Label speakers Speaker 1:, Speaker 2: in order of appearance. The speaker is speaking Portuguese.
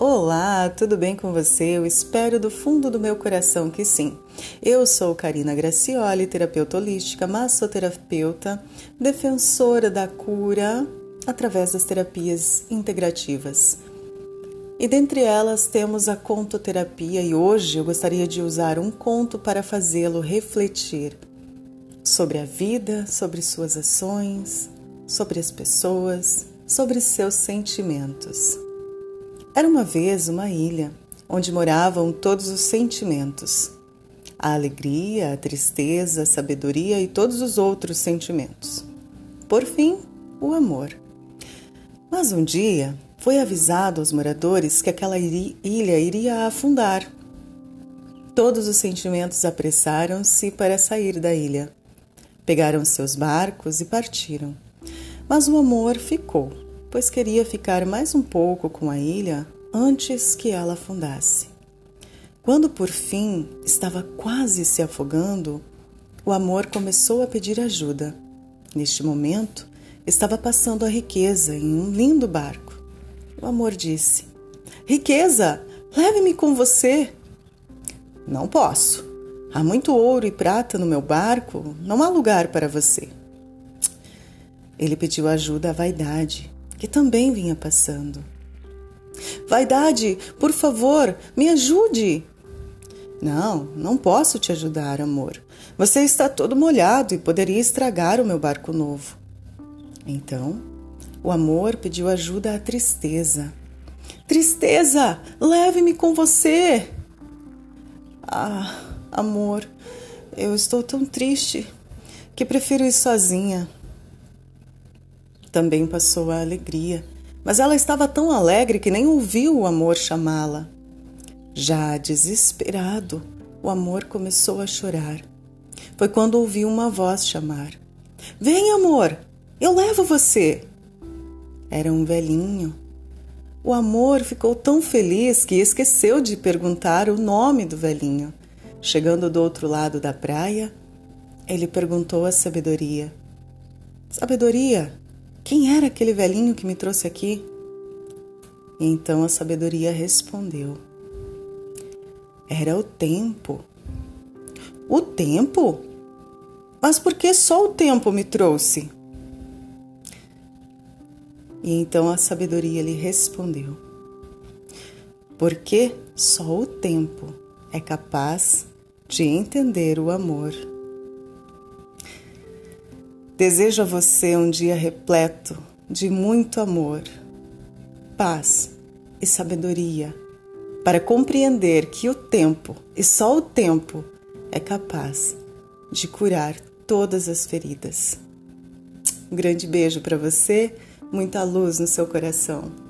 Speaker 1: Olá, tudo bem com você? Eu espero do fundo do meu coração que sim. Eu sou Karina Gracioli, terapeuta holística, massoterapeuta, defensora da cura através das terapias integrativas. E dentre elas temos a contoterapia e hoje eu gostaria de usar um conto para fazê-lo refletir sobre a vida, sobre suas ações, sobre as pessoas, sobre seus sentimentos. Era uma vez uma ilha onde moravam todos os sentimentos: a alegria, a tristeza, a sabedoria e todos os outros sentimentos. Por fim, o amor. Mas um dia foi avisado aos moradores que aquela ilha iria afundar. Todos os sentimentos apressaram-se para sair da ilha. Pegaram seus barcos e partiram. Mas o amor ficou pois queria ficar mais um pouco com a ilha antes que ela afundasse. Quando por fim estava quase se afogando, o amor começou a pedir ajuda. Neste momento, estava passando a riqueza em um lindo barco. O amor disse: Riqueza, leve-me com você. Não posso. Há muito ouro e prata no meu barco, não há lugar para você. Ele pediu ajuda à vaidade que também vinha passando. Vaidade, por favor, me ajude! Não, não posso te ajudar, amor. Você está todo molhado e poderia estragar o meu barco novo. Então, o amor pediu ajuda à tristeza. Tristeza, leve-me com você! Ah, amor, eu estou tão triste que prefiro ir sozinha. Também passou a alegria, mas ela estava tão alegre que nem ouviu o amor chamá-la. Já desesperado, o amor começou a chorar. Foi quando ouviu uma voz chamar: Vem, amor, eu levo você. Era um velhinho. O amor ficou tão feliz que esqueceu de perguntar o nome do velhinho. Chegando do outro lado da praia, ele perguntou à sabedoria: Sabedoria, quem era aquele velhinho que me trouxe aqui? E então a sabedoria respondeu: Era o tempo. O tempo? Mas por que só o tempo me trouxe? E então a sabedoria lhe respondeu: Porque só o tempo é capaz de entender o amor. Desejo a você um dia repleto de muito amor, paz e sabedoria para compreender que o tempo, e só o tempo, é capaz de curar todas as feridas. Um grande beijo para você, muita luz no seu coração.